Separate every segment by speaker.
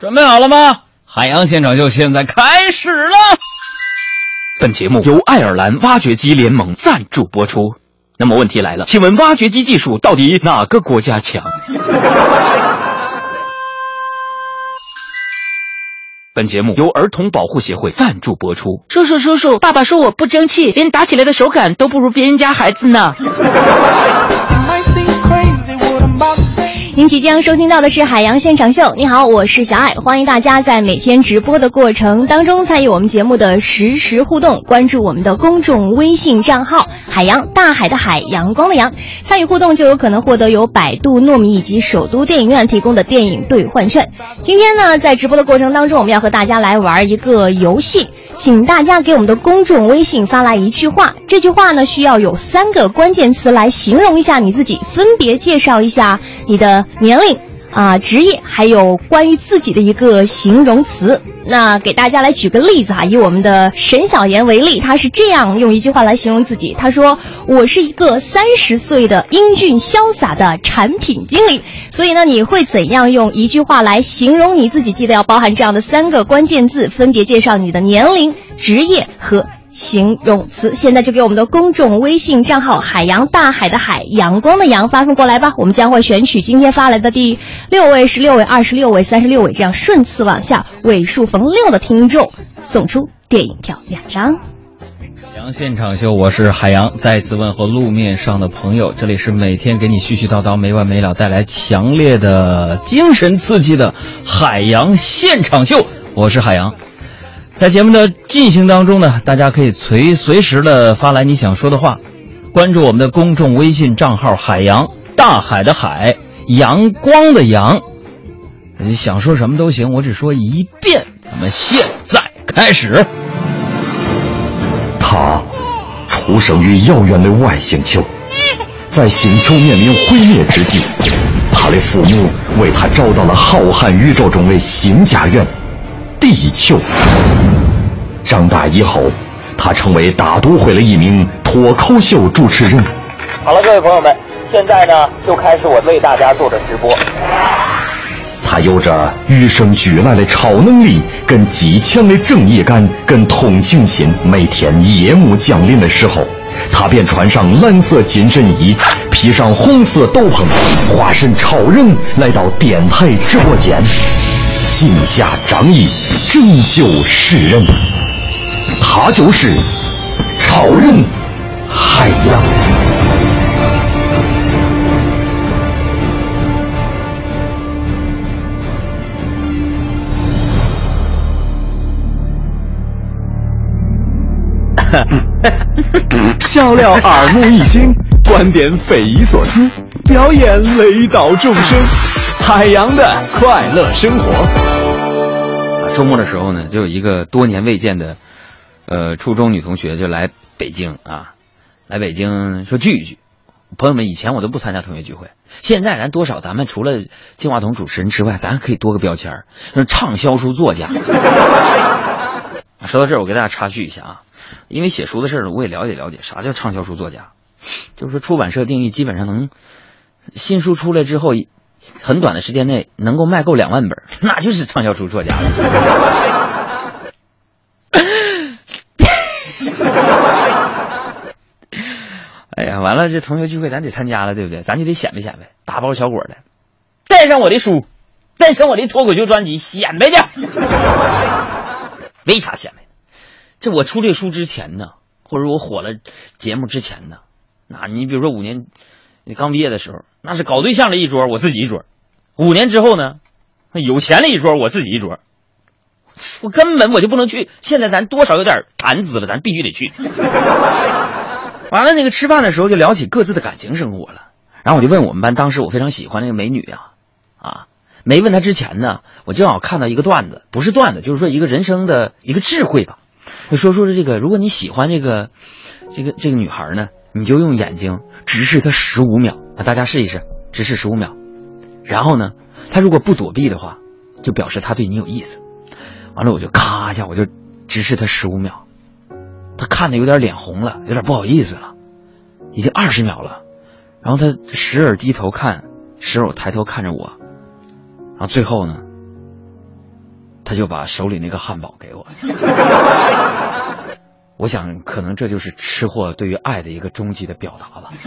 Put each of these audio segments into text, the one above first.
Speaker 1: 准备好了吗？海洋现场秀现在开始了。
Speaker 2: 本节目由爱尔兰挖掘机联盟赞助播出。那么问题来了，请问挖掘机技术到底哪个国家强？本节目由儿童保护协会赞助播出。
Speaker 3: 叔叔，叔叔，爸爸说我不争气，连打起来的手感都不如别人家孩子呢。
Speaker 4: 您即将收听到的是海洋现场秀。你好，我是小爱，欢迎大家在每天直播的过程当中参与我们节目的实时互动，关注我们的公众微信账号“海洋大海的海阳光的阳”，参与互动就有可能获得由百度糯米以及首都电影院提供的电影兑换券。今天呢，在直播的过程当中，我们要和大家来玩一个游戏。请大家给我们的公众微信发来一句话，这句话呢需要有三个关键词来形容一下你自己，分别介绍一下你的年龄。啊，职业还有关于自己的一个形容词。那给大家来举个例子哈，以我们的沈小妍为例，她是这样用一句话来形容自己：她说，我是一个三十岁的英俊潇洒的产品经理。所以呢，你会怎样用一句话来形容你自己？记得要包含这样的三个关键字，分别介绍你的年龄、职业和。形容词，现在就给我们的公众微信账号“海洋大海的海阳光的阳”发送过来吧。我们将会选取今天发来的第六位、十六位、二十六位、三十六位，这样顺次往下，尾数逢六的听众送出电影票两张。
Speaker 1: 海洋现场秀，我是海洋，再次问候路面上的朋友。这里是每天给你絮絮叨叨、没完没了，带来强烈的精神刺激的海洋现场秀，我是海洋。在节目的进行当中呢，大家可以随随时的发来你想说的话，关注我们的公众微信账号“海洋大海的海阳光的阳”，你想说什么都行，我只说一遍。咱们现在开始。
Speaker 5: 他出生于遥远的外星球，在星球面临毁灭之际，他的父母为他找到了浩瀚宇宙中的新家园。地球。长大以后，他成为大都会的一名脱口秀主持人。
Speaker 6: 好了，各位朋友们，现在呢就开始我为大家做的直播。
Speaker 5: 他有着与生俱来的超能力，跟极强的正义感，跟同情心。每天夜幕降临的时候，他便穿上蓝色紧身衣，披上红色斗篷，化身超人，来到电台直播间。行侠仗义，拯救世人，他就是超人海洋。
Speaker 7: 笑料耳目一新，观点匪夷所思，表演雷倒众生。海洋的快乐生活。
Speaker 1: 周末的时候呢，就有一个多年未见的，呃，初中女同学就来北京啊，来北京说聚一聚。朋友们，以前我都不参加同学聚会，现在咱多少咱们除了金话筒主持人之外，咱可以多个标签儿，畅销书作家。说到这儿，我给大家插叙一下啊，因为写书的事儿，我也了解了解，啥叫畅销书作家？就是说出版社定义基本上能新书出来之后。很短的时间内能够卖够两万本，那就是畅销书作家了。哎呀，完了，这同学聚会咱得参加了，对不对？咱就得显摆显摆，大包小裹的，带上我的书，带上我的脱口秀专辑，显摆去。为啥显摆？这我出这书之前呢，或者我火了节目之前呢，那你比如说五年。你刚毕业的时候，那是搞对象的一桌，我自己一桌；五年之后呢，有钱的一桌，我自己一桌。我根本我就不能去。现在咱多少有点谈资了，咱必须得去。完了，那个吃饭的时候就聊起各自的感情生活了。然后我就问我们班当时我非常喜欢那个美女啊啊，没问她之前呢，我正好看到一个段子，不是段子，就是说一个人生的一个智慧吧。就说说这个，如果你喜欢这个这个这个女孩呢？你就用眼睛直视他十五秒，啊，大家试一试，直视十五秒，然后呢，他如果不躲避的话，就表示他对你有意思。完了，我就咔一下，我就直视他十五秒，他看的有点脸红了，有点不好意思了，已经二十秒了，然后他时而低头看，时而抬头看着我，然后最后呢，他就把手里那个汉堡给我。我想，可能这就是吃货对于爱的一个终极的表达吧。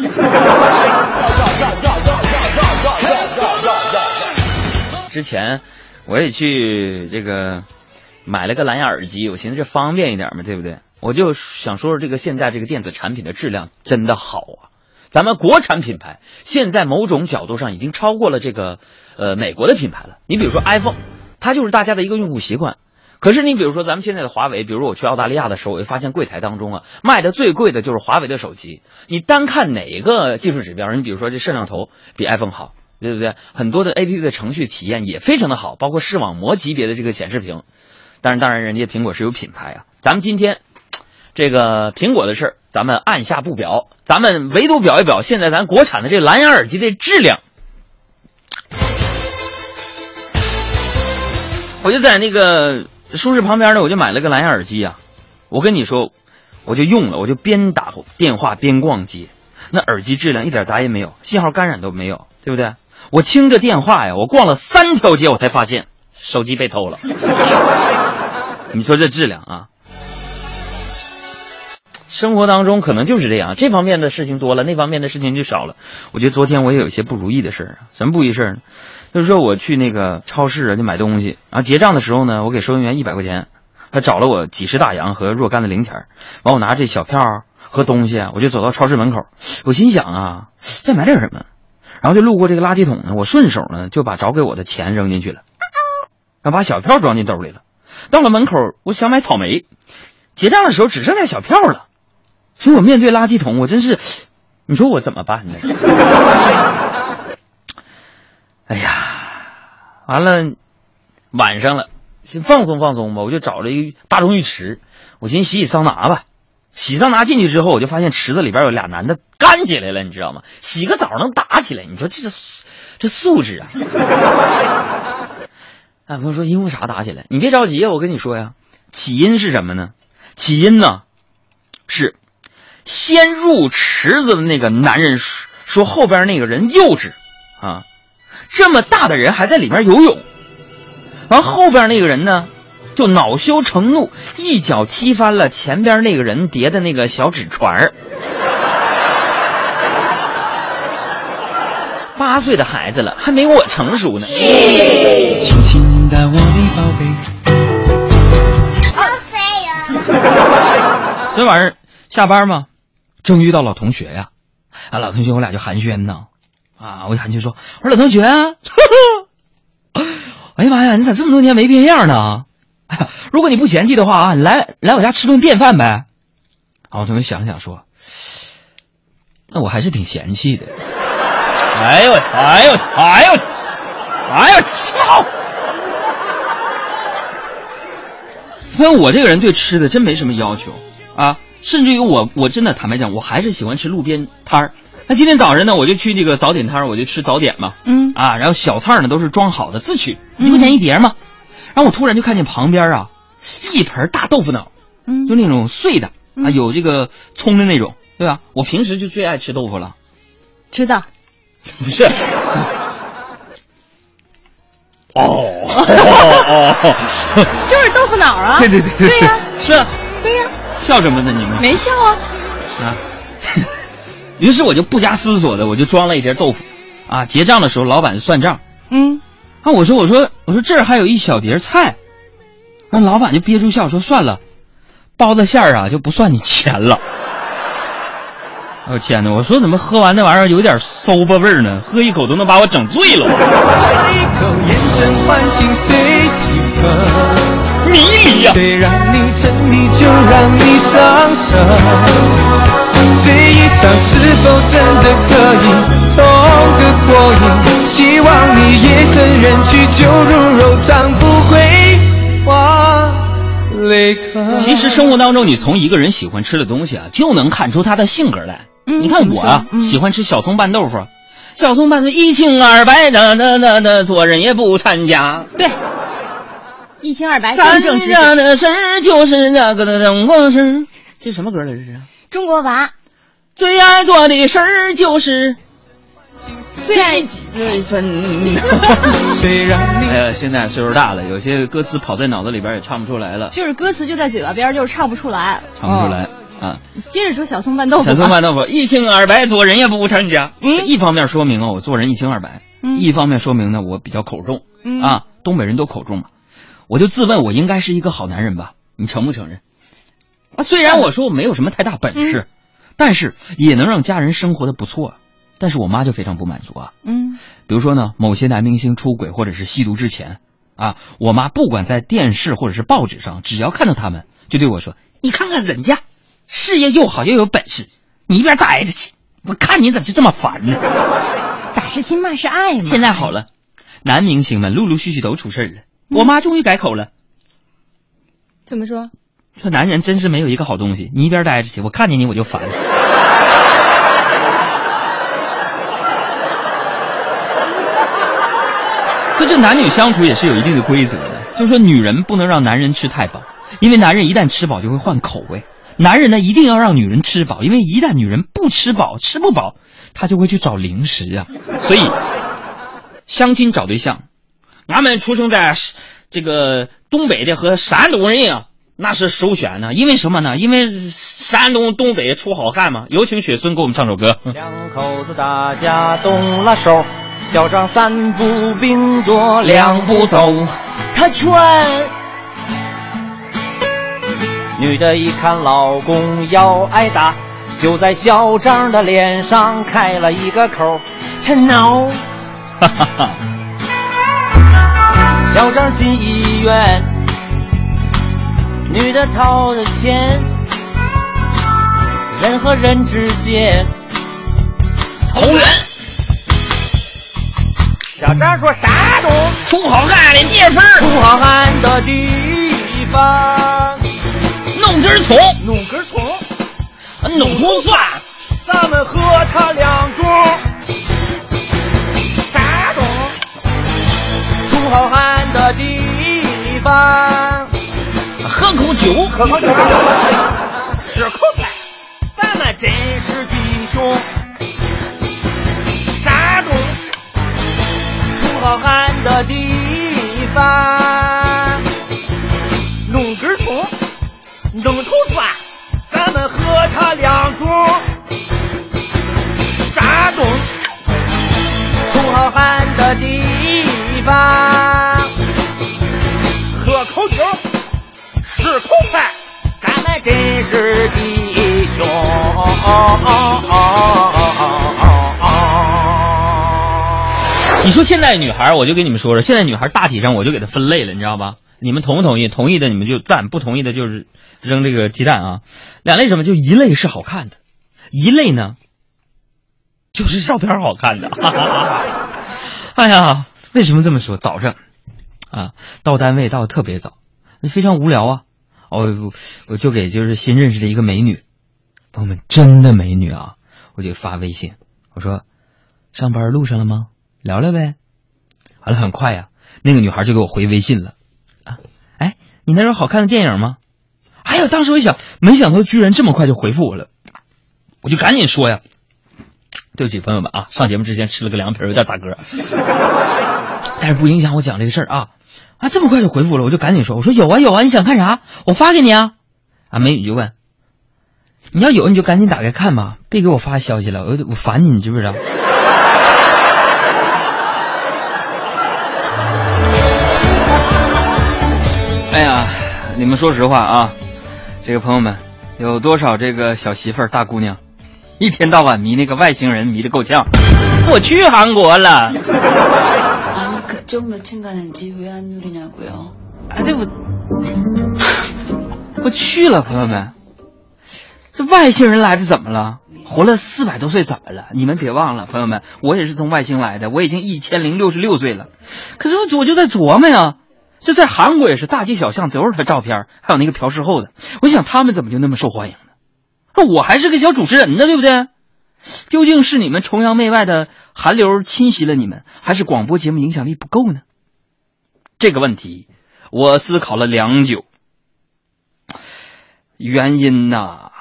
Speaker 1: 之前我也去这个买了个蓝牙耳机，我寻思这方便一点嘛，对不对？我就想说说这个现在这个电子产品的质量真的好啊。咱们国产品牌现在某种角度上已经超过了这个呃美国的品牌了。你比如说 iPhone，它就是大家的一个用户习惯。可是你比如说咱们现在的华为，比如我去澳大利亚的时候，我就发现柜台当中啊卖的最贵的就是华为的手机。你单看哪个技术指标，你比如说这摄像头比 iPhone 好，对不对？很多的 APP 的程序体验也非常的好，包括视网膜级别的这个显示屏。但是当然，人家苹果是有品牌啊。咱们今天这个苹果的事儿，咱们按下不表，咱们唯独表一表现在咱国产的这蓝牙耳机的质量。我就在那个。舒适旁边呢，我就买了个蓝牙耳机啊。我跟你说，我就用了，我就边打电话边逛街，那耳机质量一点杂音没有，信号干扰都没有，对不对？我听着电话呀，我逛了三条街，我才发现手机被偷了。你说这质量啊？生活当中可能就是这样，这方面的事情多了，那方面的事情就少了。我觉得昨天我也有一些不如意的事儿啊，什么不如意事儿呢？就是说我去那个超市啊，就买东西，然后结账的时候呢，我给收银员一百块钱，他找了我几十大洋和若干的零钱，完我拿这小票和东西，我就走到超市门口，我心想啊，再买点什么，然后就路过这个垃圾桶呢，我顺手呢就把找给我的钱扔进去了，然后把小票装进兜里了，到了门口，我想买草莓，结账的时候只剩下小票了，所以我面对垃圾桶，我真是，你说我怎么办呢？哎呀，完了，晚上了，先放松放松吧。我就找了一个大众浴池，我寻思洗洗桑拿吧。洗桑拿进去之后，我就发现池子里边有俩男的干起来了，你知道吗？洗个澡能打起来，你说这这素质啊！哎，朋友说因为啥打起来？你别着急啊，我跟你说呀，起因是什么呢？起因呢是先入池子的那个男人说后边那个人幼稚啊。这么大的人还在里面游泳，完后边那个人呢，就恼羞成怒，一脚踢翻了前边那个人叠的那个小纸船儿。八岁的孩子了，还没我成熟呢。轻轻的我的宝贝。昨天晚上下班吗？正遇到老同学呀，啊，老同学我俩就寒暄呢。啊！我喊就说：“我说老同学，哎呀妈呀，你咋这么多年没变样呢？如果你不嫌弃的话啊，来来我家吃顿便饭呗。”我同学想了想说：“那我还是挺嫌弃的。”哎呦我哎呦哎呦哎呦操！因为我这个人对吃的真没什么要求啊，甚至于我我真的坦白讲，我还是喜欢吃路边摊儿。那今天早上呢，我就去这个早点摊我就吃早点嘛。嗯啊，然后小菜呢都是装好的，自取一块钱一碟嘛。然后我突然就看见旁边啊，一盆大豆腐脑，嗯，就那种碎的啊，有这个葱的那种，对吧？我平时就最爱吃豆腐了。
Speaker 4: 知道？
Speaker 1: 不是。哦哦
Speaker 4: 哦，就是豆腐脑啊！
Speaker 1: 对对对
Speaker 4: 对呀，
Speaker 1: 是啊，
Speaker 4: 对呀。
Speaker 1: 笑什么呢？你们
Speaker 4: 没笑啊？啊。
Speaker 1: 于是我就不加思索的，我就装了一碟豆腐，啊，结账的时候老板算账，嗯，啊，我说我说我说这儿还有一小碟菜，那老板就憋住笑说算了，包子馅儿啊就不算你钱了。我天哪，我说怎么喝完那玩意儿有点馊吧味儿呢？喝一口都能把我整醉了。迷离呀。这一场是否真的可以痛个过瘾？希望你夜深人，去酒入柔肠不会花泪。其实生活当中，你从一个人喜欢吃的东西啊，就能看出他的性格来。你看我啊，喜欢吃小葱拌豆腐，小葱拌的一清二白的，那那那，做人也不掺假。
Speaker 4: 对，一清二白，真正直
Speaker 1: 接的事儿就是那个的中国事。这什么歌来着？这是。
Speaker 4: 中国娃，
Speaker 1: 最爱做的事儿就是
Speaker 4: 最爱
Speaker 1: 那份。
Speaker 7: 虽然你
Speaker 1: 哎呀，现在岁数大了，有些歌词跑在脑子里边也唱不出来了，
Speaker 4: 就是歌词就在嘴巴边儿，就是唱不出来。
Speaker 1: 唱不出来啊。
Speaker 4: 接着说小葱拌豆腐吧。
Speaker 1: 小葱拌豆腐，一清二白，做人也不掺假。嗯，一方面说明啊，我做人一清二白；
Speaker 4: 嗯
Speaker 1: 一方面说明呢，我比较口重。
Speaker 4: 嗯
Speaker 1: 啊，东北人都口重嘛。我就自问，我应该是一个好男人吧？你承不承认？啊，虽然我说我没有什么太大本事，但是也能让家人生活的不错。但是我妈就非常不满足啊。
Speaker 4: 嗯
Speaker 1: 比如说呢，某些男明星出轨或者是吸毒之前，啊，我妈不管在电视或者是报纸上，只要看到他们，就对我说：“你看看人家，事业又好又有本事，你一边待着去。我看你咋就这么烦呢？”
Speaker 4: 打是亲，骂是爱嘛。
Speaker 1: 现在好了，男明星们陆陆续续都出事了，我妈终于改口了，
Speaker 4: 怎么说？
Speaker 1: 说男人真是没有一个好东西，你一边待着去，我看见你我就烦。说这男女相处也是有一定的规则的，就是说女人不能让男人吃太饱，因为男人一旦吃饱就会换口味；男人呢一定要让女人吃饱，因为一旦女人不吃饱、吃不饱，他就会去找零食啊。所以，相亲找对象，俺们出生在这个东北的和山东人啊，那是首选呢。因为什么呢？因为山东、东北出好汉嘛。有请雪村给我们唱首歌。
Speaker 6: 两口子打架动了手，小张三步并作两步走，他劝。女的一看老公要挨打，就在小张的脸上开了一个口。他挠，小张进医院，女的掏的钱，人和人之间
Speaker 1: 投缘，
Speaker 6: 小张说啥东？
Speaker 1: 出好汉的地方，
Speaker 6: 出好汉的地方，
Speaker 1: 弄根葱，
Speaker 6: 弄根葱，
Speaker 1: 弄葱蒜，
Speaker 6: 咱们喝他两盅。啥东？出好汉方，
Speaker 1: 喝口酒，
Speaker 6: 喝口酒，吃口饭，咱们真是弟兄。山东？出好汉的地方，啊啊啊啊啊
Speaker 1: 你说现在女孩，我就跟你们说说，现在女孩大体上我就给她分类了，你知道吧？你们同不同意？同意的你们就赞，不同意的就是扔这个鸡蛋啊。两类什么？就一类是好看的，一类呢就是照片好看的。哎呀，为什么这么说？早上啊，到单位到的特别早，非常无聊啊。哦，我就给就是新认识的一个美女，朋友们，真的美女啊！我就发微信，我说上班路上了吗？聊聊呗。完了，很快呀、那个女孩就给我回微信了啊，哎，你那有好看的电影吗？哎呀，当时我一想，没想到居然这么快就回复我了，我就赶紧说呀，对不起朋友们啊，上节目之前吃了个凉皮，有点打嗝，但是不影响我讲这个事儿啊啊，这么快就回复了，我就赶紧说，我说有啊有啊，你想看啥？我发给你啊啊，美女就问，你要有你就赶紧打开看吧，别给我发消息了，我我烦你，你知不知道？哎呀，你们说实话啊，这个朋友们，有多少这个小媳妇儿、大姑娘，一天到晚迷那个外星人迷的够呛？我去韩国了。
Speaker 8: 啊，可就没机会啊，
Speaker 1: 对不，我去了，朋友们。这外星人来的怎么了？活了四百多岁怎么了？你们别忘了，朋友们，我也是从外星来的，我已经一千零六十六岁了。可是我我就在琢磨呀，就在韩国也是大街小巷都是他照片，还有那个朴世厚的。我想他们怎么就那么受欢迎呢？那我还是个小主持人呢，对不对？究竟是你们崇洋媚外的韩流侵袭了你们，还是广播节目影响力不够呢？这个问题我思考了良久，原因呐、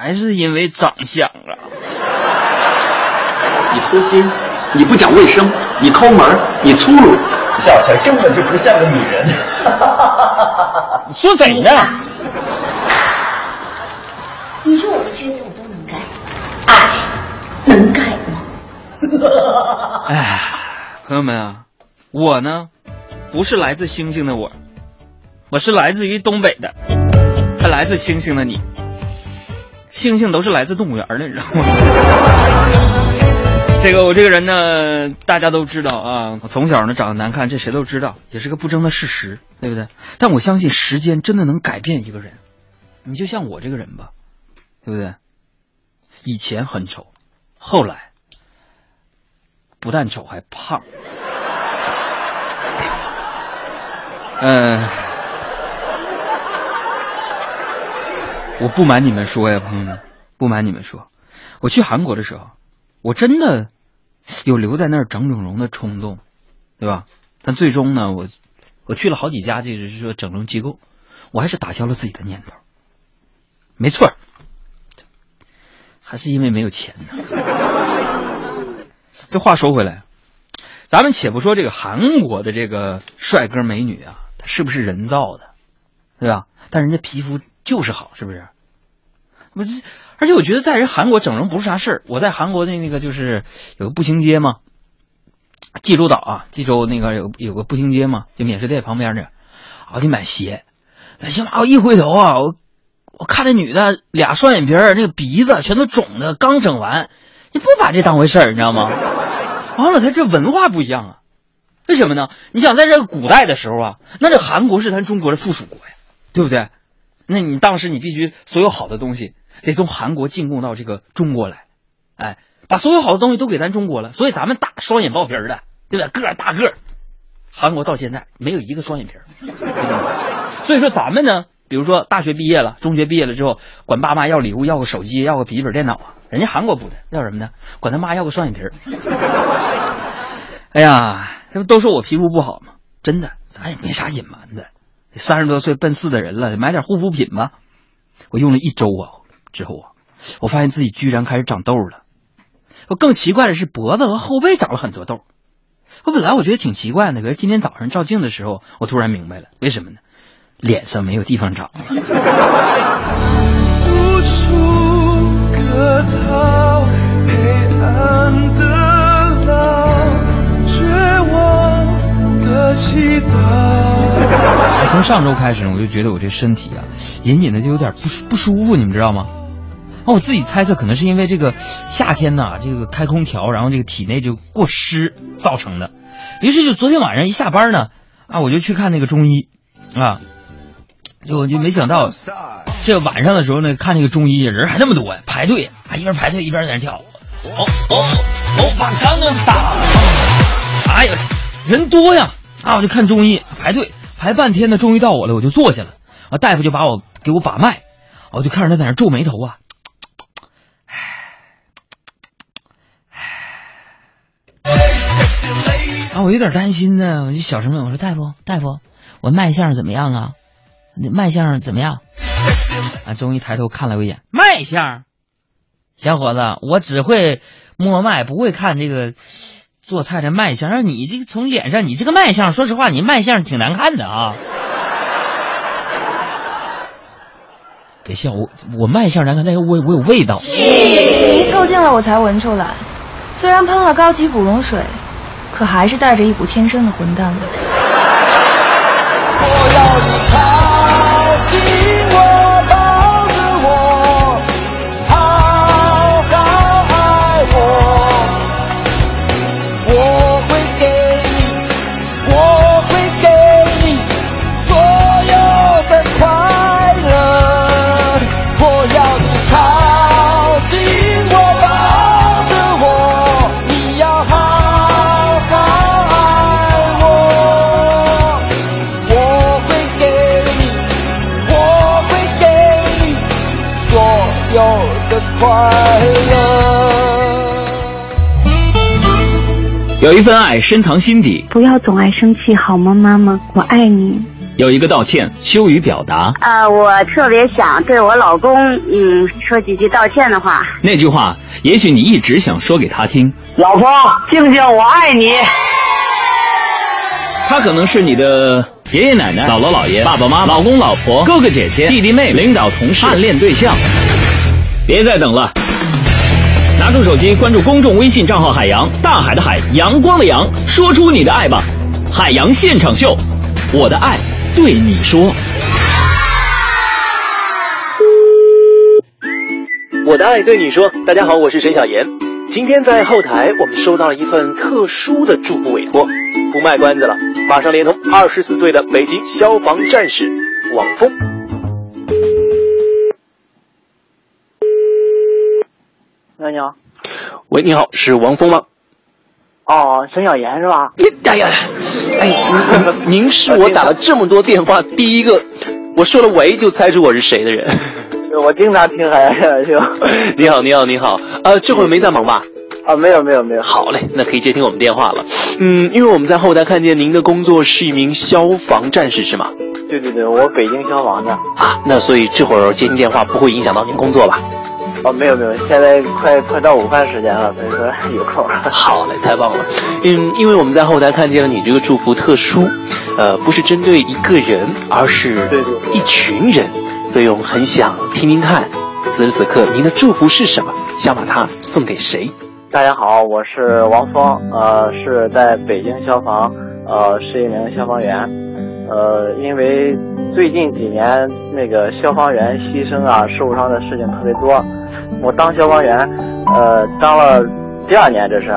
Speaker 1: 还是因为长相啊。
Speaker 9: 你粗心，你不讲卫生，你抠门，你粗鲁，
Speaker 5: 笑起来根本就不像个女人。
Speaker 1: 你说谁呢？
Speaker 8: 你说我的缺点我都能改，爱能改吗？
Speaker 1: 哎，朋友们啊，我呢，不是来自星星的我，我是来自于东北的，还来自星星的你。星星都是来自动物园的，你知道吗？这个我这个人呢，大家都知道啊。我从小呢长得难看，这谁都知道，也是个不争的事实，对不对？但我相信时间真的能改变一个人。你就像我这个人吧，对不对？以前很丑，后来不但丑还胖。嗯、我不瞒你们说呀，朋友们，不瞒你们说，我去韩国的时候，我真的有留在那儿整整容的冲动，对吧？但最终呢，我我去了好几家，就是说整容机构，我还是打消了自己的念头。没错，还是因为没有钱呢。这话说回来，咱们且不说这个韩国的这个帅哥美女啊，他是不是人造的，对吧？但人家皮肤就是好，是不是？不是，而且我觉得在人韩国整容不是啥事儿。我在韩国的那个就是有个步行街嘛，济州岛啊，济州那个有有个步行街嘛，就免税店旁边的，我去买鞋，买鞋嘛，我一回头啊，我我看那女的俩双眼皮儿，那个鼻子全都肿的，刚整完，你不把这当回事儿，你知道吗？完了，他这文化不一样啊，为什么呢？你想在这个古代的时候啊，那这韩国是咱中国的附属国呀，对不对？那你当时你必须所有好的东西得从韩国进贡到这个中国来，哎，把所有好的东西都给咱中国了，所以咱们大双眼爆皮儿的，对不对？个大个儿，韩国到现在没有一个双眼皮儿，所以说咱们呢，比如说大学毕业了，中学毕业了之后，管爸妈要礼物，要个手机，要个笔记本电脑啊，人家韩国不的，要什么呢？管他妈要个双眼皮儿。哎呀，这不都说我皮肤不好吗？真的，咱也没啥隐瞒的。三十多岁奔四的人了，买点护肤品吧。我用了一周啊，之后啊，我发现自己居然开始长痘了。我更奇怪的是，脖子和后背长了很多痘。我本来我觉得挺奇怪的，可是今天早上照镜的时候，我突然明白了，为什么呢？脸上没有地方长。从上周开始，我就觉得我这身体啊，隐隐的就有点不舒不舒服，你们知道吗？啊，我自己猜测，可能是因为这个夏天呐，这个开空调，然后这个体内就过湿造成的。于是就昨天晚上一下班呢，啊，我就去看那个中医，啊，就就没想到，这个晚上的时候呢，看那个中医人还那么多呀，排队啊，一边排队一边在那跳。哦哦哦，把刚刚打，哎呀，人多呀，啊，我就看中医排队。排半天呢，终于到我了，我就坐下了。啊，大夫就把我给我把脉，我就看着他在那皱眉头啊。啊，我有点担心呢，我就小声问我说：“大夫，大夫，我脉象怎么样啊？脉象怎么样？”啊，终于抬头看了我一眼，脉象，小伙子，我只会摸脉，不会看这个。做菜的卖相，让你这个从脸上，你这个卖相，说实话，你卖相挺难看的啊！别笑我，我卖相难看，但是我我有味道。
Speaker 10: 你一凑近了，我才闻出来。虽然喷了高级古龙水，可还是带着一股天生的混蛋味。
Speaker 11: 我要你有
Speaker 2: 一份爱深藏心底，
Speaker 12: 不要总爱生气好吗，妈妈？我爱你。
Speaker 2: 有一个道歉，羞于表达。
Speaker 12: 啊、我特别想对我老公，嗯，说几句道歉的话。
Speaker 2: 那句话，也许你一直想说给他听。
Speaker 13: 老婆，静静，我爱你。
Speaker 2: 他可能是你的爷爷奶奶、姥姥姥爷、爸爸妈妈、老公老婆、哥哥姐姐、弟弟妹妹、领导同事、暗恋对象。别再等了，拿出手机关注公众微信账号“海洋”，大海的海，阳光的阳，说出你的爱吧。海洋现场秀，我的爱对你说。
Speaker 14: 我的爱对你说，大家好，我是沈小妍。今天在后台，我们收到了一份特殊的祝福委托，不卖关子了，马上连通二十四岁的北京消防战士王峰。
Speaker 13: 喂，你好。
Speaker 14: 喂，你好，是王峰吗？
Speaker 13: 哦，沈小妍是吧？
Speaker 14: 哎呀，哎，您您是我打了这么多电话 第一个，我说了喂就猜出我是谁的人。
Speaker 13: 我经常听海洋秀。
Speaker 14: 你好，你好，你好，呃，这会儿没在忙吧？
Speaker 13: 啊，没有，没有，没有。
Speaker 14: 好嘞，那可以接听我们电话了。嗯，因为我们在后台看见您的工作是一名消防战士，是吗？
Speaker 13: 对对对，我北京消防的。
Speaker 14: 啊，那所以这会儿接听电话不会影响到您工作吧？
Speaker 13: 哦，没有没有，现在快快到午饭时间了，所以说 有空。
Speaker 14: 好嘞，太棒了。因，因为我们在后台看见了你这个祝福特殊，呃，不是针对一个人，而是一群人，所以我们很想听听看，此时此刻您的祝福是什么？想把它送给谁？
Speaker 13: 大家好，我是王峰，呃，是在北京消防，呃，是一名消防员，呃，因为最近几年那个消防员牺牲啊、受伤的事情特别多，我当消防员，呃，当了第二年这是，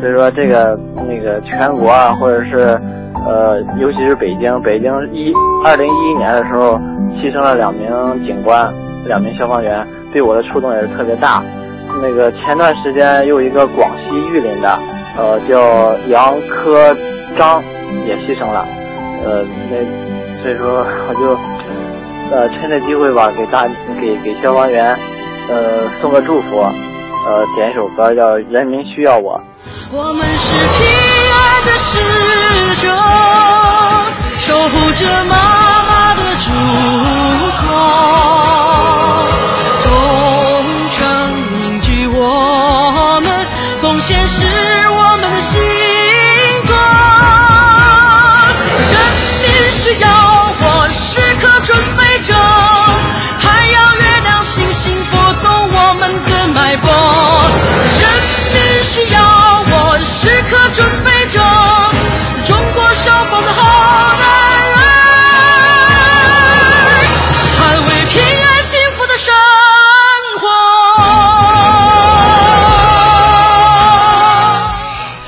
Speaker 13: 所以说这个那个全国啊，或者是呃，尤其是北京，北京一二零一一年的时候牺牲了两名警官，两名消防员，对我的触动也是特别大。那个前段时间又一个广西玉林的，呃，叫杨科章也牺牲了，呃，那所以说我就呃趁这机会吧，给大给给消防员呃送个祝福，呃点一首歌叫《人民需要我》。
Speaker 15: 我们是平安的使者，守护着妈妈的祝福，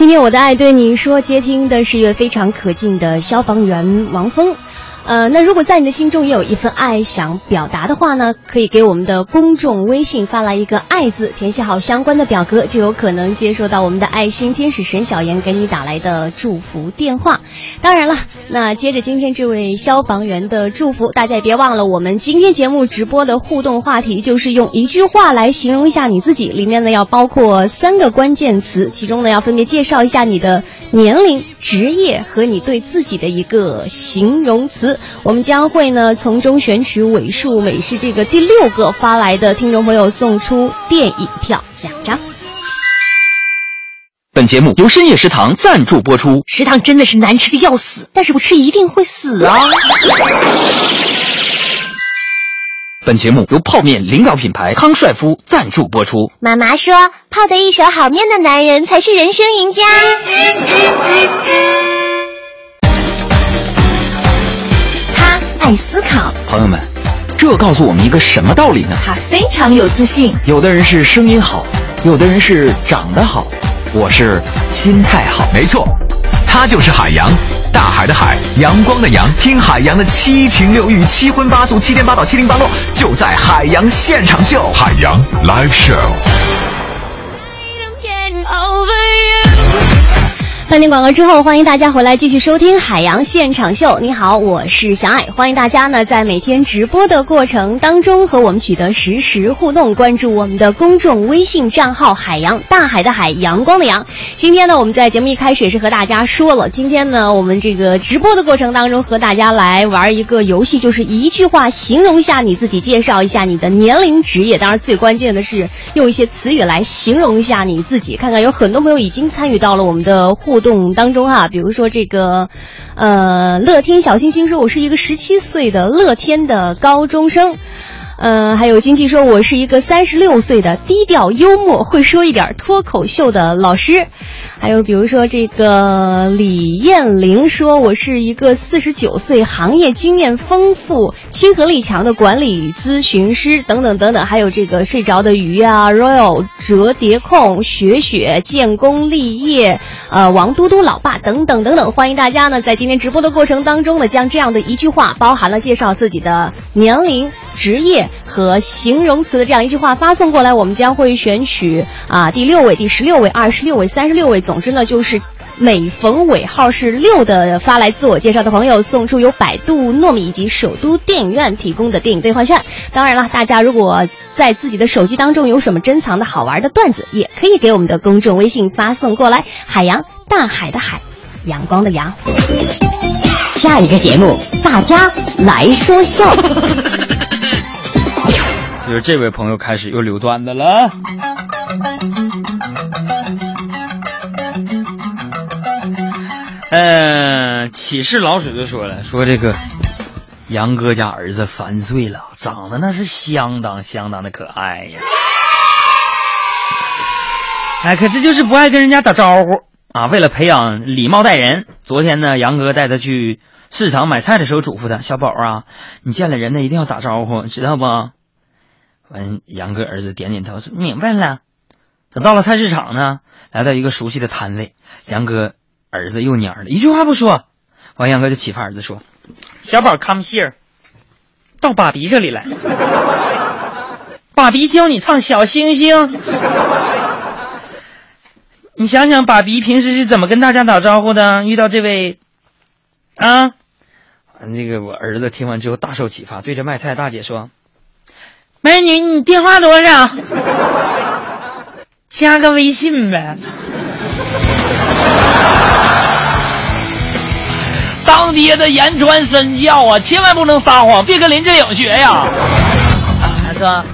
Speaker 4: 今天我的爱对你说，接听的是一位非常可敬的消防员王峰。呃，那如果在你的心中也有一份爱想表达的话呢，可以给我们的公众微信发来一个“爱”字，填写好相关的表格，就有可能接收到我们的爱心天使沈小妍给你打来的祝福电话。当然了，那接着今天这位消防员的祝福，大家也别忘了，我们今天节目直播的互动话题就是用一句话来形容一下你自己，里面呢要包括三个关键词，其中呢要分别介绍一下你的年龄、职业和你对自己的一个形容词。我们将会呢从中选取尾数每是这个第六个发来的听众朋友送出电影票两张。
Speaker 2: 本节目由深夜食堂赞助播出。
Speaker 3: 食堂真的是难吃的要死，但是不吃一定会死啊！
Speaker 2: 本节目由泡面领导品牌康帅夫赞助播出。
Speaker 16: 妈妈说，泡得一手好面的男人才是人生赢家。
Speaker 3: 爱思考，
Speaker 2: 朋友们，这告诉我们一个什么道理呢？
Speaker 3: 他非常有自信。
Speaker 2: 有的人是声音好，有的人是长得好，我是心态好。
Speaker 7: 没错，他就是海洋，大海的海，阳光的阳。听海洋的七情六欲、七荤八素、七颠八倒、七零八落，就在海洋现场秀。海洋 Live Show。
Speaker 4: 半点广告之后，欢迎大家回来继续收听《海洋现场秀》。你好，我是小爱，欢迎大家呢在每天直播的过程当中和我们取得实时互动，关注我们的公众微信账号“海洋大海的海阳光的阳”。今天呢，我们在节目一开始也是和大家说了，今天呢，我们这个直播的过程当中和大家来玩一个游戏，就是一句话形容一下你自己，介绍一下你的年龄、职业。当然，最关键的是用一些词语来形容一下你自己。看看有很多朋友已经参与到了我们的互动当中哈，比如说这个，呃，乐天小星星说我是一个十七岁的乐天的高中生。呃，还有经济说，我是一个三十六岁的低调幽默、会说一点脱口秀的老师。还有比如说这个李艳玲说，我是一个四十九岁、行业经验丰富、亲和力强的管理咨询师等等等等。还有这个睡着的鱼啊，Royal 折叠控、雪雪建功立业，呃，王嘟嘟老爸等等等等。欢迎大家呢，在今天直播的过程当中呢，将这样的一句话，包含了介绍自己的年龄。职业和形容词的这样一句话发送过来，我们将会选取啊第六位、第十六位、二十六位、三十六位，总之呢就是每逢尾号是六的发来自我介绍的朋友，送出由百度糯米以及首都电影院提供的电影兑换券。当然了，大家如果在自己的手机当中有什么珍藏的好玩的段子，也可以给我们的公众微信发送过来。海洋，大海的海，阳光的阳。
Speaker 17: 下一个节目，大家来说笑。
Speaker 1: 就是这位朋友开始又留段子了。嗯，启示老鼠就说了，说这个杨哥家儿子三岁了，长得那是相当相当的可爱呀。哎，可是就是不爱跟人家打招呼啊。为了培养礼貌待人，昨天呢，杨哥带他去市场买菜的时候，嘱咐他：“小宝啊，你见了人呢，一定要打招呼，知道不？”完，杨哥儿子点点头说：“明白了。”等到了菜市场呢，来到一个熟悉的摊位，杨哥儿子又蔫了，一句话不说。完，杨哥就启发儿子说：“小宝，come here，到爸比这里来，爸比教你唱小星星。你想想，爸比平时是怎么跟大家打招呼的？遇到这位，啊，完这个我儿子听完之后大受启发，对着卖菜大姐说。”美女，你电话多少？加个微信呗。当爹的言传身教啊，千万不能撒谎，别跟林志颖学呀。他说：“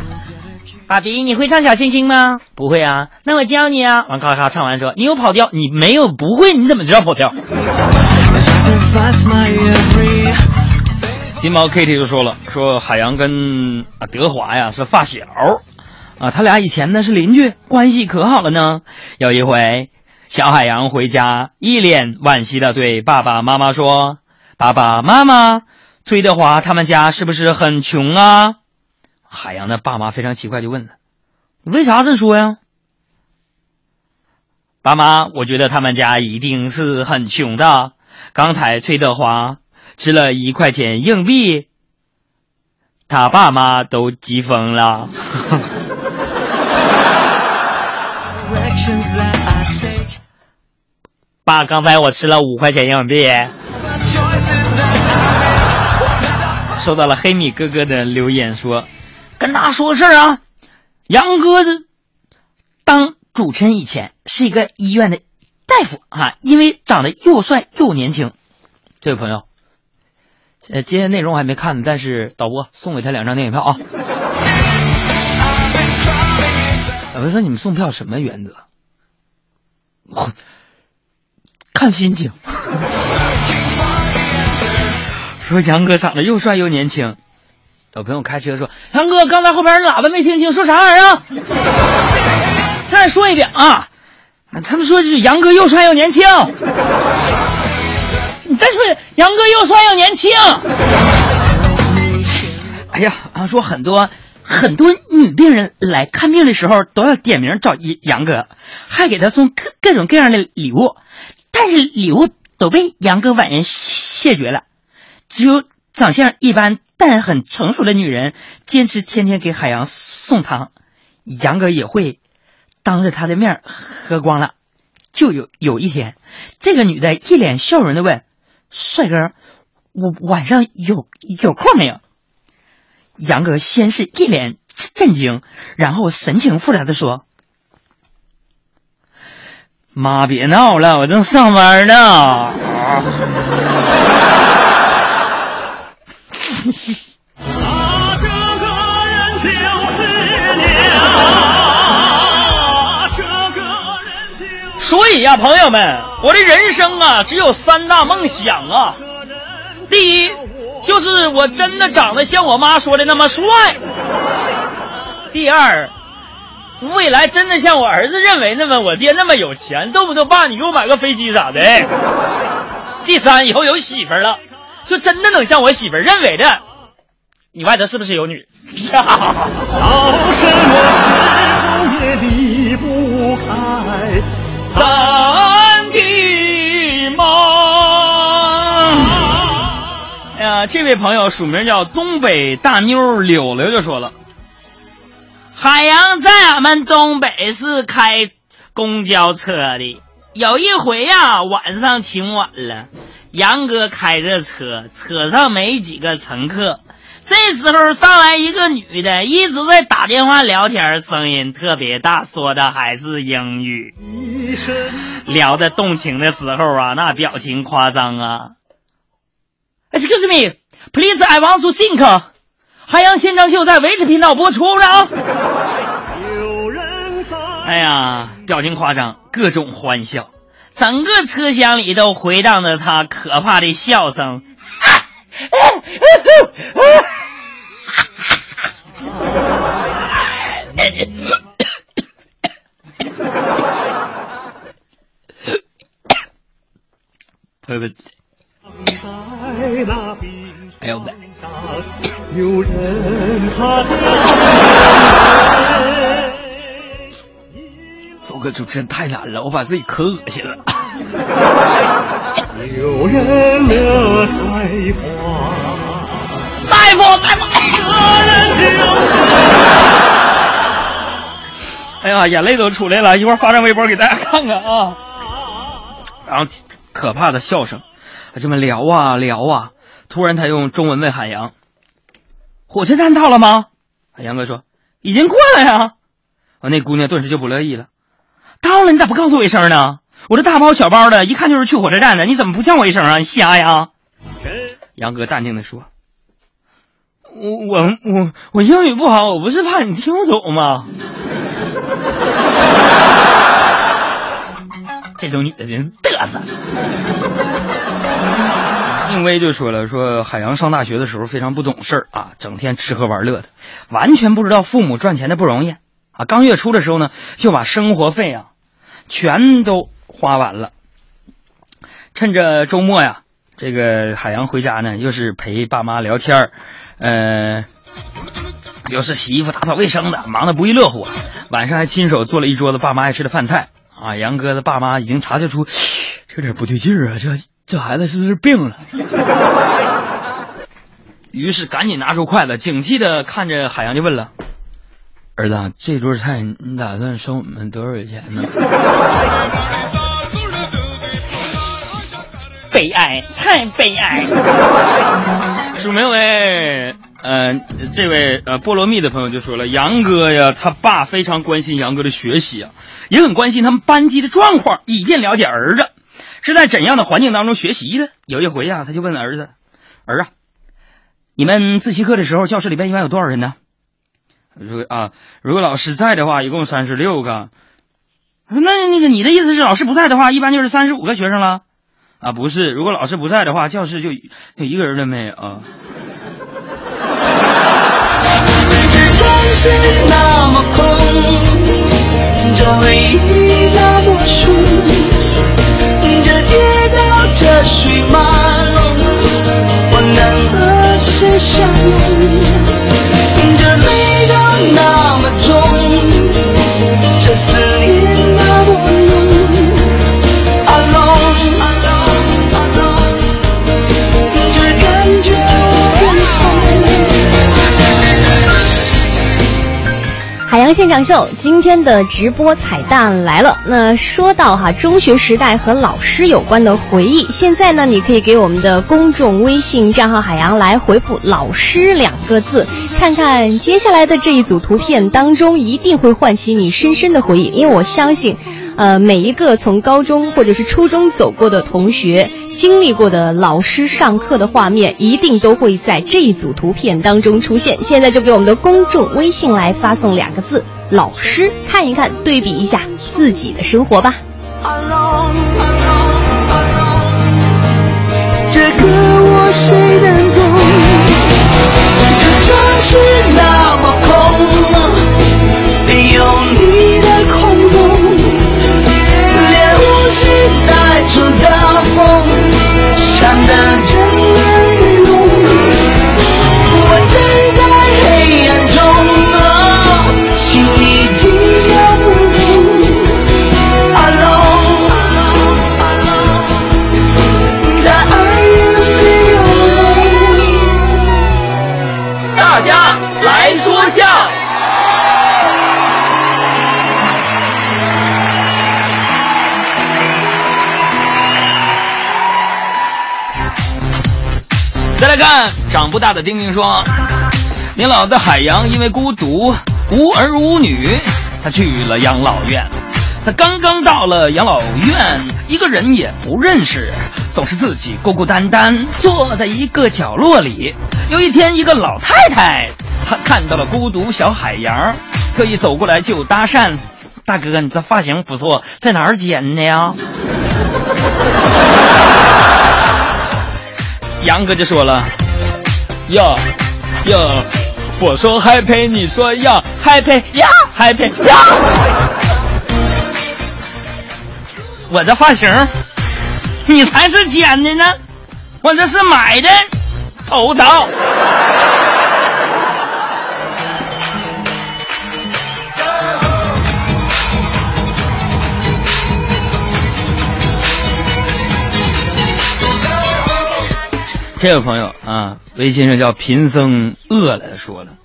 Speaker 1: 爸比，你会唱小星星吗？不会啊，那我教你啊。”完咔咔唱完说：“你有跑调，你没有不会，你怎么知道跑调？”金毛 Kitty 就说了，说海洋跟啊德华呀是发小，啊他俩以前呢是邻居，关系可好了呢。有一回，小海洋回家，一脸惋惜的对爸爸妈妈说：“爸爸妈妈，崔德华他们家是不是很穷啊？”海洋的爸妈非常奇怪，就问他：“你为啥这么说呀？”爸妈，我觉得他们家一定是很穷的。刚才崔德华。吃了一块钱硬币，他爸妈都急疯了。爸，刚才我吃了五块钱硬币。收到了黑米哥哥的留言，说跟大家说个事儿啊，杨哥这当主持人以前是一个医院的大夫啊，因为长得又帅又年轻。这位朋友。呃，今天内容我还没看呢，但是导播送给他两张电影票啊。我们说你们送票什么原则？我看心情。说杨哥长得又帅又年轻，老朋友开车说杨哥刚才后边喇叭没听清，说啥玩意儿？再说一遍啊！他们说是杨哥又帅又年轻。你再说，杨哥又帅又年轻。哎呀，啊，说很多很多女病人来看病的时候都要点名找杨杨哥，还给他送各各种各样的礼物，但是礼物都被杨哥婉言谢绝了。只有长相一般但很成熟的女人坚持天天给海洋送糖，杨哥也会当着他的面喝光了。
Speaker 3: 就有有一天，这个女的一脸笑容的问：“帅哥，我晚上有有空没有？”杨哥先是一脸震惊，然后神情复杂的说：“妈，别闹了，我正上班呢。
Speaker 1: 所以呀、朋友们，我的人生啊，只有三大梦想啊。第一，就是我真的长得像我妈说的那么帅；第二，未来真的像我儿子认为那么我爹那么有钱，动不动爸你给我买个飞机啥的；第三，以后有媳妇儿了，就真的能像我媳妇儿认为的，你外头是不是有女？
Speaker 11: 到什么时候也离不开
Speaker 1: 咱哎呀，这位朋友署名叫东北大妞柳柳就说了：“海洋在俺们东北是开公交车的，有一回呀、晚上挺晚了，杨哥开着车，车上没几个乘客。这时候上来一个女的，一直在打电话聊天，声音特别大，说的还是英语。聊的动情的时候啊，那表情夸张啊。Excuse me, please, I want to think。海洋现场秀在维持频道播出了。哎呀，表情夸张，各种欢笑，整个车厢里都回荡着他可怕的笑声。还有呗。
Speaker 11: 有人他
Speaker 1: 做个主持人太难了，我把自己可恶心了。
Speaker 11: 有人乐开花，
Speaker 1: 大夫，大夫，哎呀，眼泪都出来了，一会儿发张微博给大家看看啊。然后可怕的笑声，这么聊啊聊啊，突然他用中文问海洋：“火车站到了吗？”海洋哥说：“已经过了呀。”啊，那姑娘顿时就不乐意了：“到了，你咋不告诉我一声呢？我这大包小包的，一看就是去火车站的，你怎么不叫我一声啊？你瞎呀？”杨哥淡定的说：“我我我我英语不好，我不是怕你听不懂吗？” 这种女的真嘚瑟。宁威就说了，说海洋上大学的时候非常不懂事儿啊，整天吃喝玩乐的，完全不知道父母赚钱的不容易啊。刚月初的时候呢，就把生活费啊全都花完了。趁着周末呀，这个海洋回家呢，又是陪爸妈聊天儿，呃，又是洗衣服、打扫卫生的，忙得不亦乐乎。晚上还亲手做了一桌子爸妈爱吃的饭菜。啊，杨哥的爸妈已经察觉出这有点不对劲儿啊，这这孩子是不是病了？于是赶紧拿出筷子，警惕的看着海洋就问了：“儿子，这桌菜你打算收我们多少钱呢？” 悲哀，太悲哀。署名为呃这位呃菠萝蜜的朋友就说了，杨哥呀，他爸非常关心杨哥的学习啊。也很关心他们班级的状况，以便了解儿子是在怎样的环境当中学习的。有一回啊，他就问儿子：“儿啊，你们自习课的时候，教室里边一般有多少人呢？”如果啊，如果老师在的话，一共三十六个。那那个你的意思是，老师不在的话，一般就是三十五个学生了？啊，不是，如果老师不在的话，教室就就一个人都没有啊。
Speaker 11: 知道这水
Speaker 4: 马龙现场秀今天的直播彩蛋来了。那说到哈中学时代和老师有关的回忆，现在呢，你可以给我们的公众微信账号海洋来回复“老师”两个字，看看接下来的这一组图片当中一定会唤起你深深的回忆，因为我相信。呃，每一个从高中或者是初中走过的同学，经历过的老师上课的画面，一定都会在这一组图片当中出现。现在就给我们的公众微信来发送两个字“老师”，看一看，对比一下自己的生活吧。
Speaker 11: 这个我谁能懂？这城市那么空，
Speaker 1: 长不大的丁丁说：“年老的海洋因为孤独无儿无女，他去了养老院。他刚刚到了养老院，一个人也不认识，总是自己孤孤单单坐在一个角落里。有一天，一个老太太她看到了孤独小海洋，特意走过来就搭讪：‘大哥，你这发型不错，在哪儿剪的呀？’” 杨哥就说了：“呀呀，我说 happy，，你说呀嗨呸呀嗨呸呀。我这发型，你才是剪的呢，我这是买的头套。”这位朋友啊，微信上叫贫僧饿了，说了，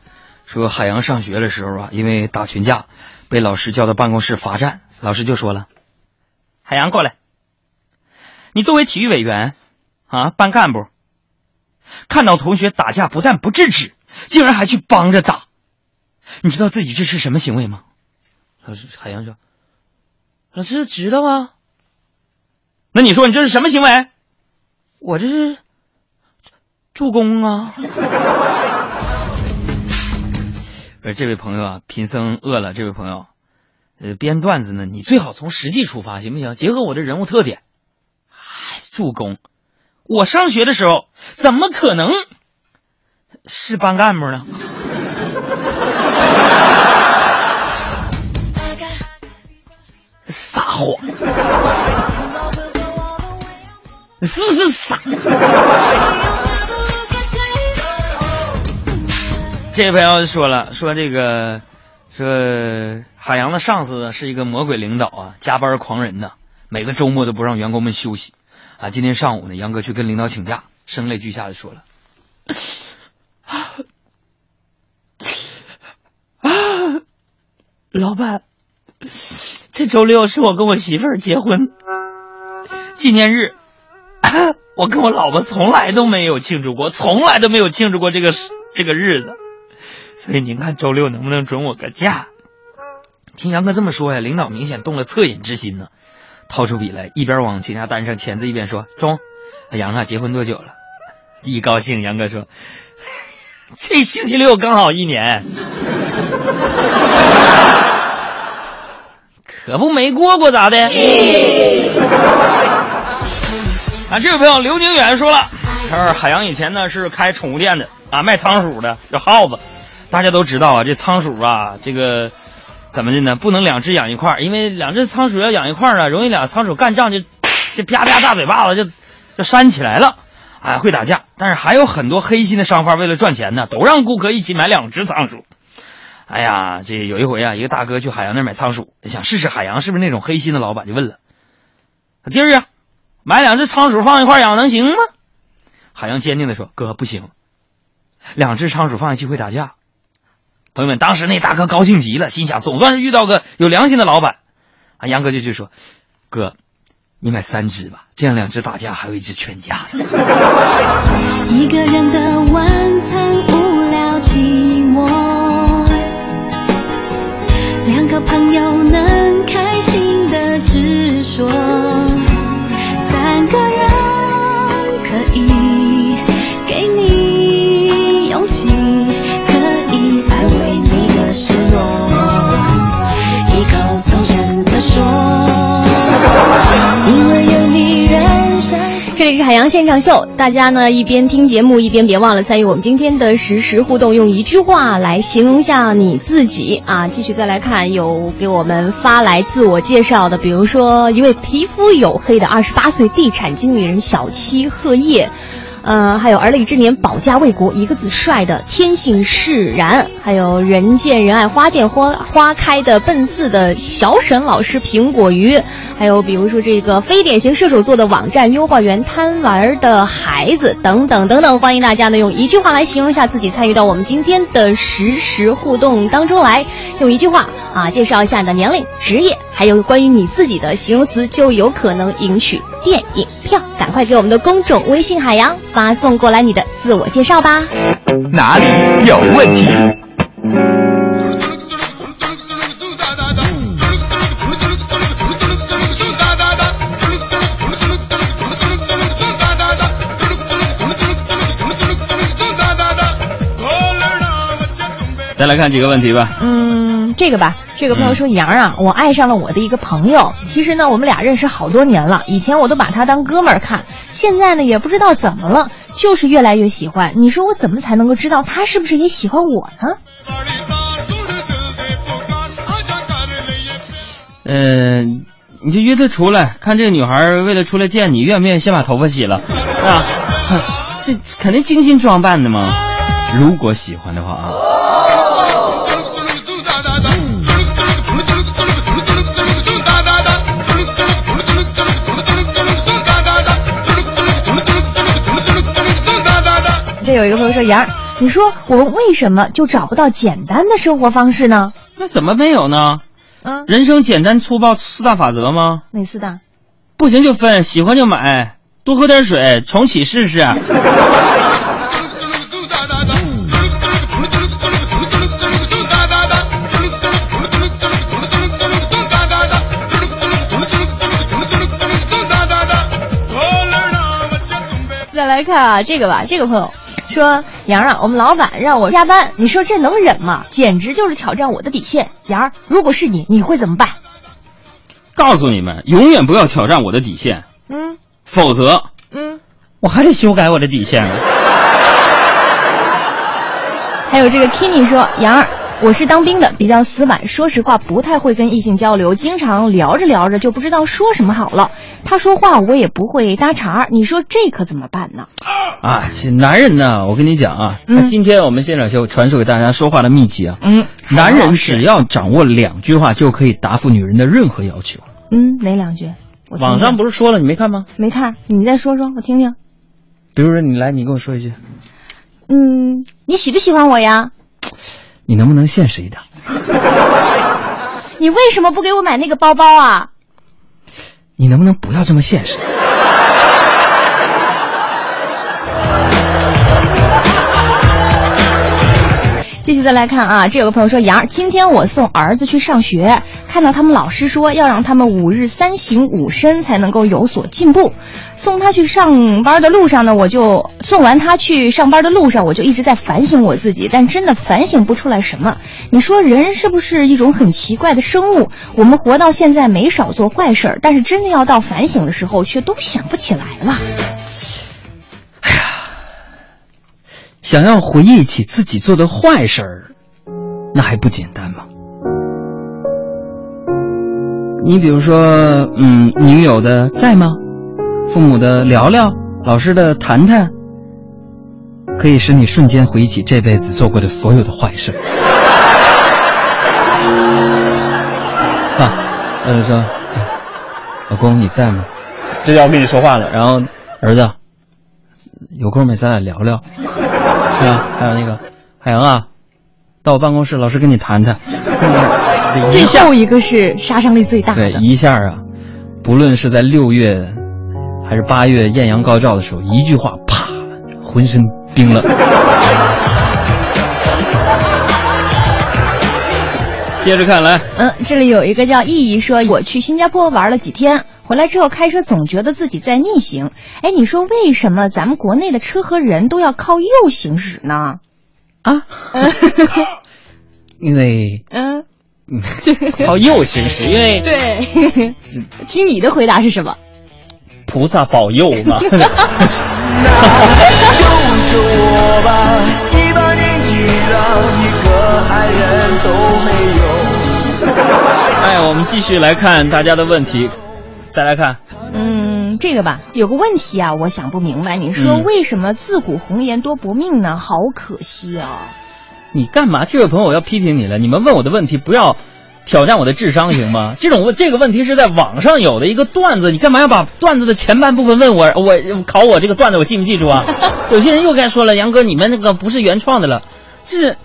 Speaker 1: 说海洋上学的时候啊，因为打群架，被老师叫到办公室罚站。老师就说了：“海洋过来，你作为体育委员啊，班干部，看到同学打架，不但不制止，竟然还去帮着打，你知道自己这是什么行为吗？”老师海洋说：“老师知道啊。”那你说你这是什么行为？我这是。助攻啊！而 这位朋友啊，贫僧饿了。这位朋友，呃，编段子呢，你最好从实际出发，行不行？结合我的人物特点，助攻。我上学的时候，怎么可能是班干部呢？撒谎，是不是傻？这位朋友说了，说这个，说海洋的上司是一个魔鬼领导啊，加班狂人呐，每个周末都不让员工们休息，啊，今天上午呢，杨哥去跟领导请假，声泪俱下的说了，啊，老板，这周六是我跟我媳妇儿结婚。纪念日，我跟我老婆从来都没有庆祝过，从来都没有庆祝过这个这个日子。所以您看周六能不能准我个假？听杨哥这么说呀，领导明显动了恻隐之心呢，掏出笔来，一边往请假单上签字，一边说：“中，杨啊，结婚多久了？”一高兴，杨哥说：“这星期六刚好一年。”可不没过过咋的？啊，这位朋友刘宁远说了，他说海洋以前呢是开宠物店的啊，卖仓鼠的，叫耗子。大家都知道啊，这仓鼠啊，这个怎么的呢？不能两只养一块儿，因为两只仓鼠要养一块儿啊，容易俩仓鼠干仗就就啪啪大嘴巴子就就扇起来了，哎，会打架。但是还有很多黑心的商贩为了赚钱呢，都让顾客一起买两只仓鼠。哎呀，这有一回啊，一个大哥去海洋那买仓鼠，想试试海洋是不是那种黑心的老板，就问了：“弟儿啊，买两只仓鼠放一块养能行吗？”海洋坚定的说：“哥，不行，两只仓鼠放一起会打架。”朋友们，当时那大哥高兴极了，心想总算是遇到个有良心的老板。啊，杨哥就去说：“哥，你买三只吧，这样两只打架，还有一只全家。
Speaker 15: 一个人的晚餐无聊寂寞，两个朋友能
Speaker 4: 这是海洋现场秀，大家呢一边听节目一边别忘了参与我们今天的实时互动，用一句话来形容下你自己啊！继续再来看有给我们发来自我介绍的，比如说一位皮肤黝黑的二十八岁地产经理人小七贺烨。呃，还有而立之年保家卫国一个字帅的天性释然，还有人见人爱花见花花开的奔四的小沈老师苹果鱼，还有比如说这个非典型射手座的网站优化员贪玩的孩子等等等等，欢迎大家呢用一句话来形容一下自己，参与到我们今天的实时互动当中来，用一句话啊介绍一下你的年龄、职业，还有关于你自己的形容词，就有可能赢取电影票。赶快给我们的公众微信海洋发送过来你的自我介绍吧。
Speaker 7: 哪里有问题？
Speaker 1: 再来看几个问题吧。
Speaker 4: 嗯，这个吧，这个朋友说：“杨儿啊，我爱上了我的一个朋友。其实呢，我们俩认识好多年了，以前我都把他当哥们儿看，现在呢也不知道怎么了，就是越来越喜欢。你说我怎么才能够知道他是不是也喜欢我呢？”
Speaker 1: 嗯、你就约她出来，看这个女孩为了出来见你，愿不愿意先把头发洗了啊？这肯定精心装扮的嘛。如果喜欢的话啊。
Speaker 4: 有一个朋友说：“杨儿，你说我们为什么就找不到简单的生活方式呢？
Speaker 1: 那怎么没有呢？
Speaker 4: 嗯，
Speaker 1: 人生简单粗暴四大法则吗？
Speaker 4: 哪四大？
Speaker 1: 不行就分，喜欢就买，多喝点水，重启试试。
Speaker 4: 再来看啊，这个吧，这个朋友说：“杨儿啊，我们老板让我加班，你说这能忍吗？简直就是挑战我的底线。杨儿，如果是你，你会怎么办？
Speaker 1: 告诉你们，永远不要挑战我的底线，
Speaker 4: 嗯
Speaker 1: 否则
Speaker 4: 嗯。
Speaker 1: 我还得修改我的底线呢。
Speaker 4: 还有这个 Kini 说，杨儿，我是当兵的，比较死板，说实话不太会跟异性交流，经常聊着聊着就不知道说什么好了。他说话我也不会搭茬儿，你说这可怎么办呢？
Speaker 1: 啊，这男人呢，我跟你讲啊，那今天我们现场秀传授给大家说话的秘籍啊，
Speaker 4: 嗯，
Speaker 1: 男人只要掌握两句话就可以答复女人的任何要求。
Speaker 4: 嗯，哪两句？
Speaker 1: 网上不是说了，你没看吗？
Speaker 4: 没看，你再说说，我听听。
Speaker 1: 比如说你来，你跟我说一句，
Speaker 4: 嗯，你喜不喜欢我呀？
Speaker 1: 你能不能现实一点？
Speaker 4: 你为什么不给我买那个包包啊？
Speaker 1: 你能不能不要这么现实？
Speaker 4: 继续再来看啊，这有个朋友说，杨，今天我送儿子去上学，看到他们老师说要让他们五日三省吾身才能够有所进步。送他去上班的路上呢，我就送完他去上班的路上，我就一直在反省我自己，但真的反省不出来什么。你说人是不是一种很奇怪的生物？我们活到现在没少做坏事儿，但是真的要到反省的时候，却都想不起来了。
Speaker 1: 想要回忆起自己做的坏事儿，那还不简单吗？你比如说，嗯，女友的在吗？父母的聊聊，老师的谈谈，可以使你瞬间回忆起这辈子做过的所有的坏事儿。啊，儿子说：“哎老公你在吗？这要跟你说话了。”然后儿子，有空没咱俩聊聊，是吧？还有那个海洋啊，
Speaker 18: 到我办公室，老师跟你谈谈。
Speaker 4: 最后一个是杀伤力最大
Speaker 18: 对
Speaker 4: 的。
Speaker 18: 一下啊，不论是在六月还是八月艳阳高照的时候，一句话，啪，浑身冰冷。接着看来，
Speaker 4: 嗯，这里有一个叫意义说，我去新加坡玩了几天，回来之后开车总觉得自己在逆行。哎，你说为什么咱们国内的车和人都要靠右行驶呢？
Speaker 18: 啊，因为
Speaker 4: 嗯，
Speaker 1: 靠右行驶，因为
Speaker 4: 对，听你的回答是什么？
Speaker 1: 菩萨保佑嘛。
Speaker 11: 救救我吧！一把年纪了，一个爱人都没有。
Speaker 1: 哎，我们继续来看大家的问题，再来看，
Speaker 4: 嗯，这个吧，有个问题啊，我想不明白。你说
Speaker 1: 嗯
Speaker 4: 为什么自古红颜多薄命呢？好可惜啊！
Speaker 1: 你干嘛？这位朋友我要批评你了，你们问我的问题不要挑战我的智商行吗？这种问这个问题是在网上有的一个段子，你干嘛要把段子的前半部分问我？我考我这个段子我记不记住啊？有些人又该说了，杨哥你们那个不是原创的了，是。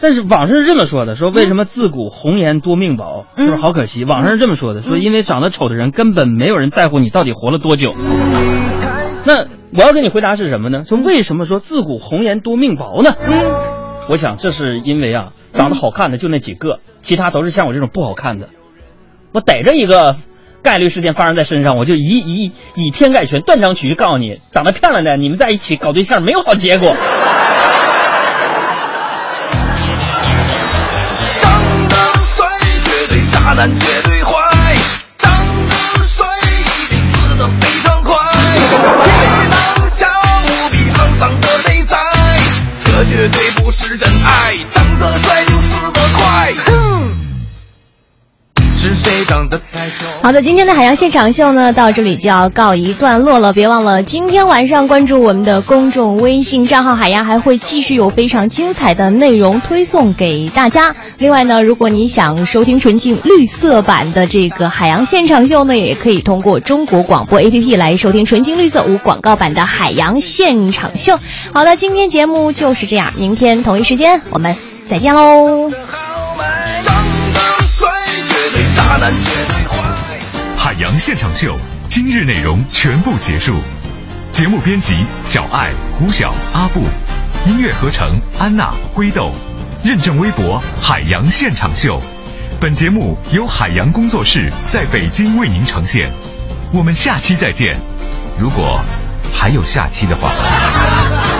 Speaker 1: 但是网上是这么说的，说为什么自古红颜多命薄，
Speaker 4: 嗯
Speaker 1: 是不是好可惜？网上是这么说的，说因为长得丑的人根本没有人在乎你到底活了多久。那我要给你回答是什么呢？说为什么说自古红颜多命薄呢？
Speaker 4: 嗯，
Speaker 1: 我想这是因为啊，长得好看的就那几个，其他都是像我这种不好看的。我逮着一个概率事件发生在身上，我就以以以偏概全，断章取义告诉你，长得漂亮的你们在一起搞对象没有好结果。
Speaker 11: 对渣
Speaker 4: 好的，今天的海洋现场秀呢，到这里就要告一段落了。别忘了今天晚上关注我们的公众微信账号“海洋”，还会继续有非常精彩的内容推送给大家。另外呢，如果你想收听纯净绿色版的这个海洋现场秀呢，也可以通过中国广播 APP 来收听纯净绿色无广告版的海洋现场秀。好的，今天节目就是这样，明天同一时间我们再见喽。
Speaker 19: 洋现场秀今日内容全部结束。节目编辑小爱、胡晓、阿布，音乐合成安娜、灰豆，认证微博海洋现场秀。本节目由海洋工作室在北京为您呈现。我们下期再见。如果还有下期的话。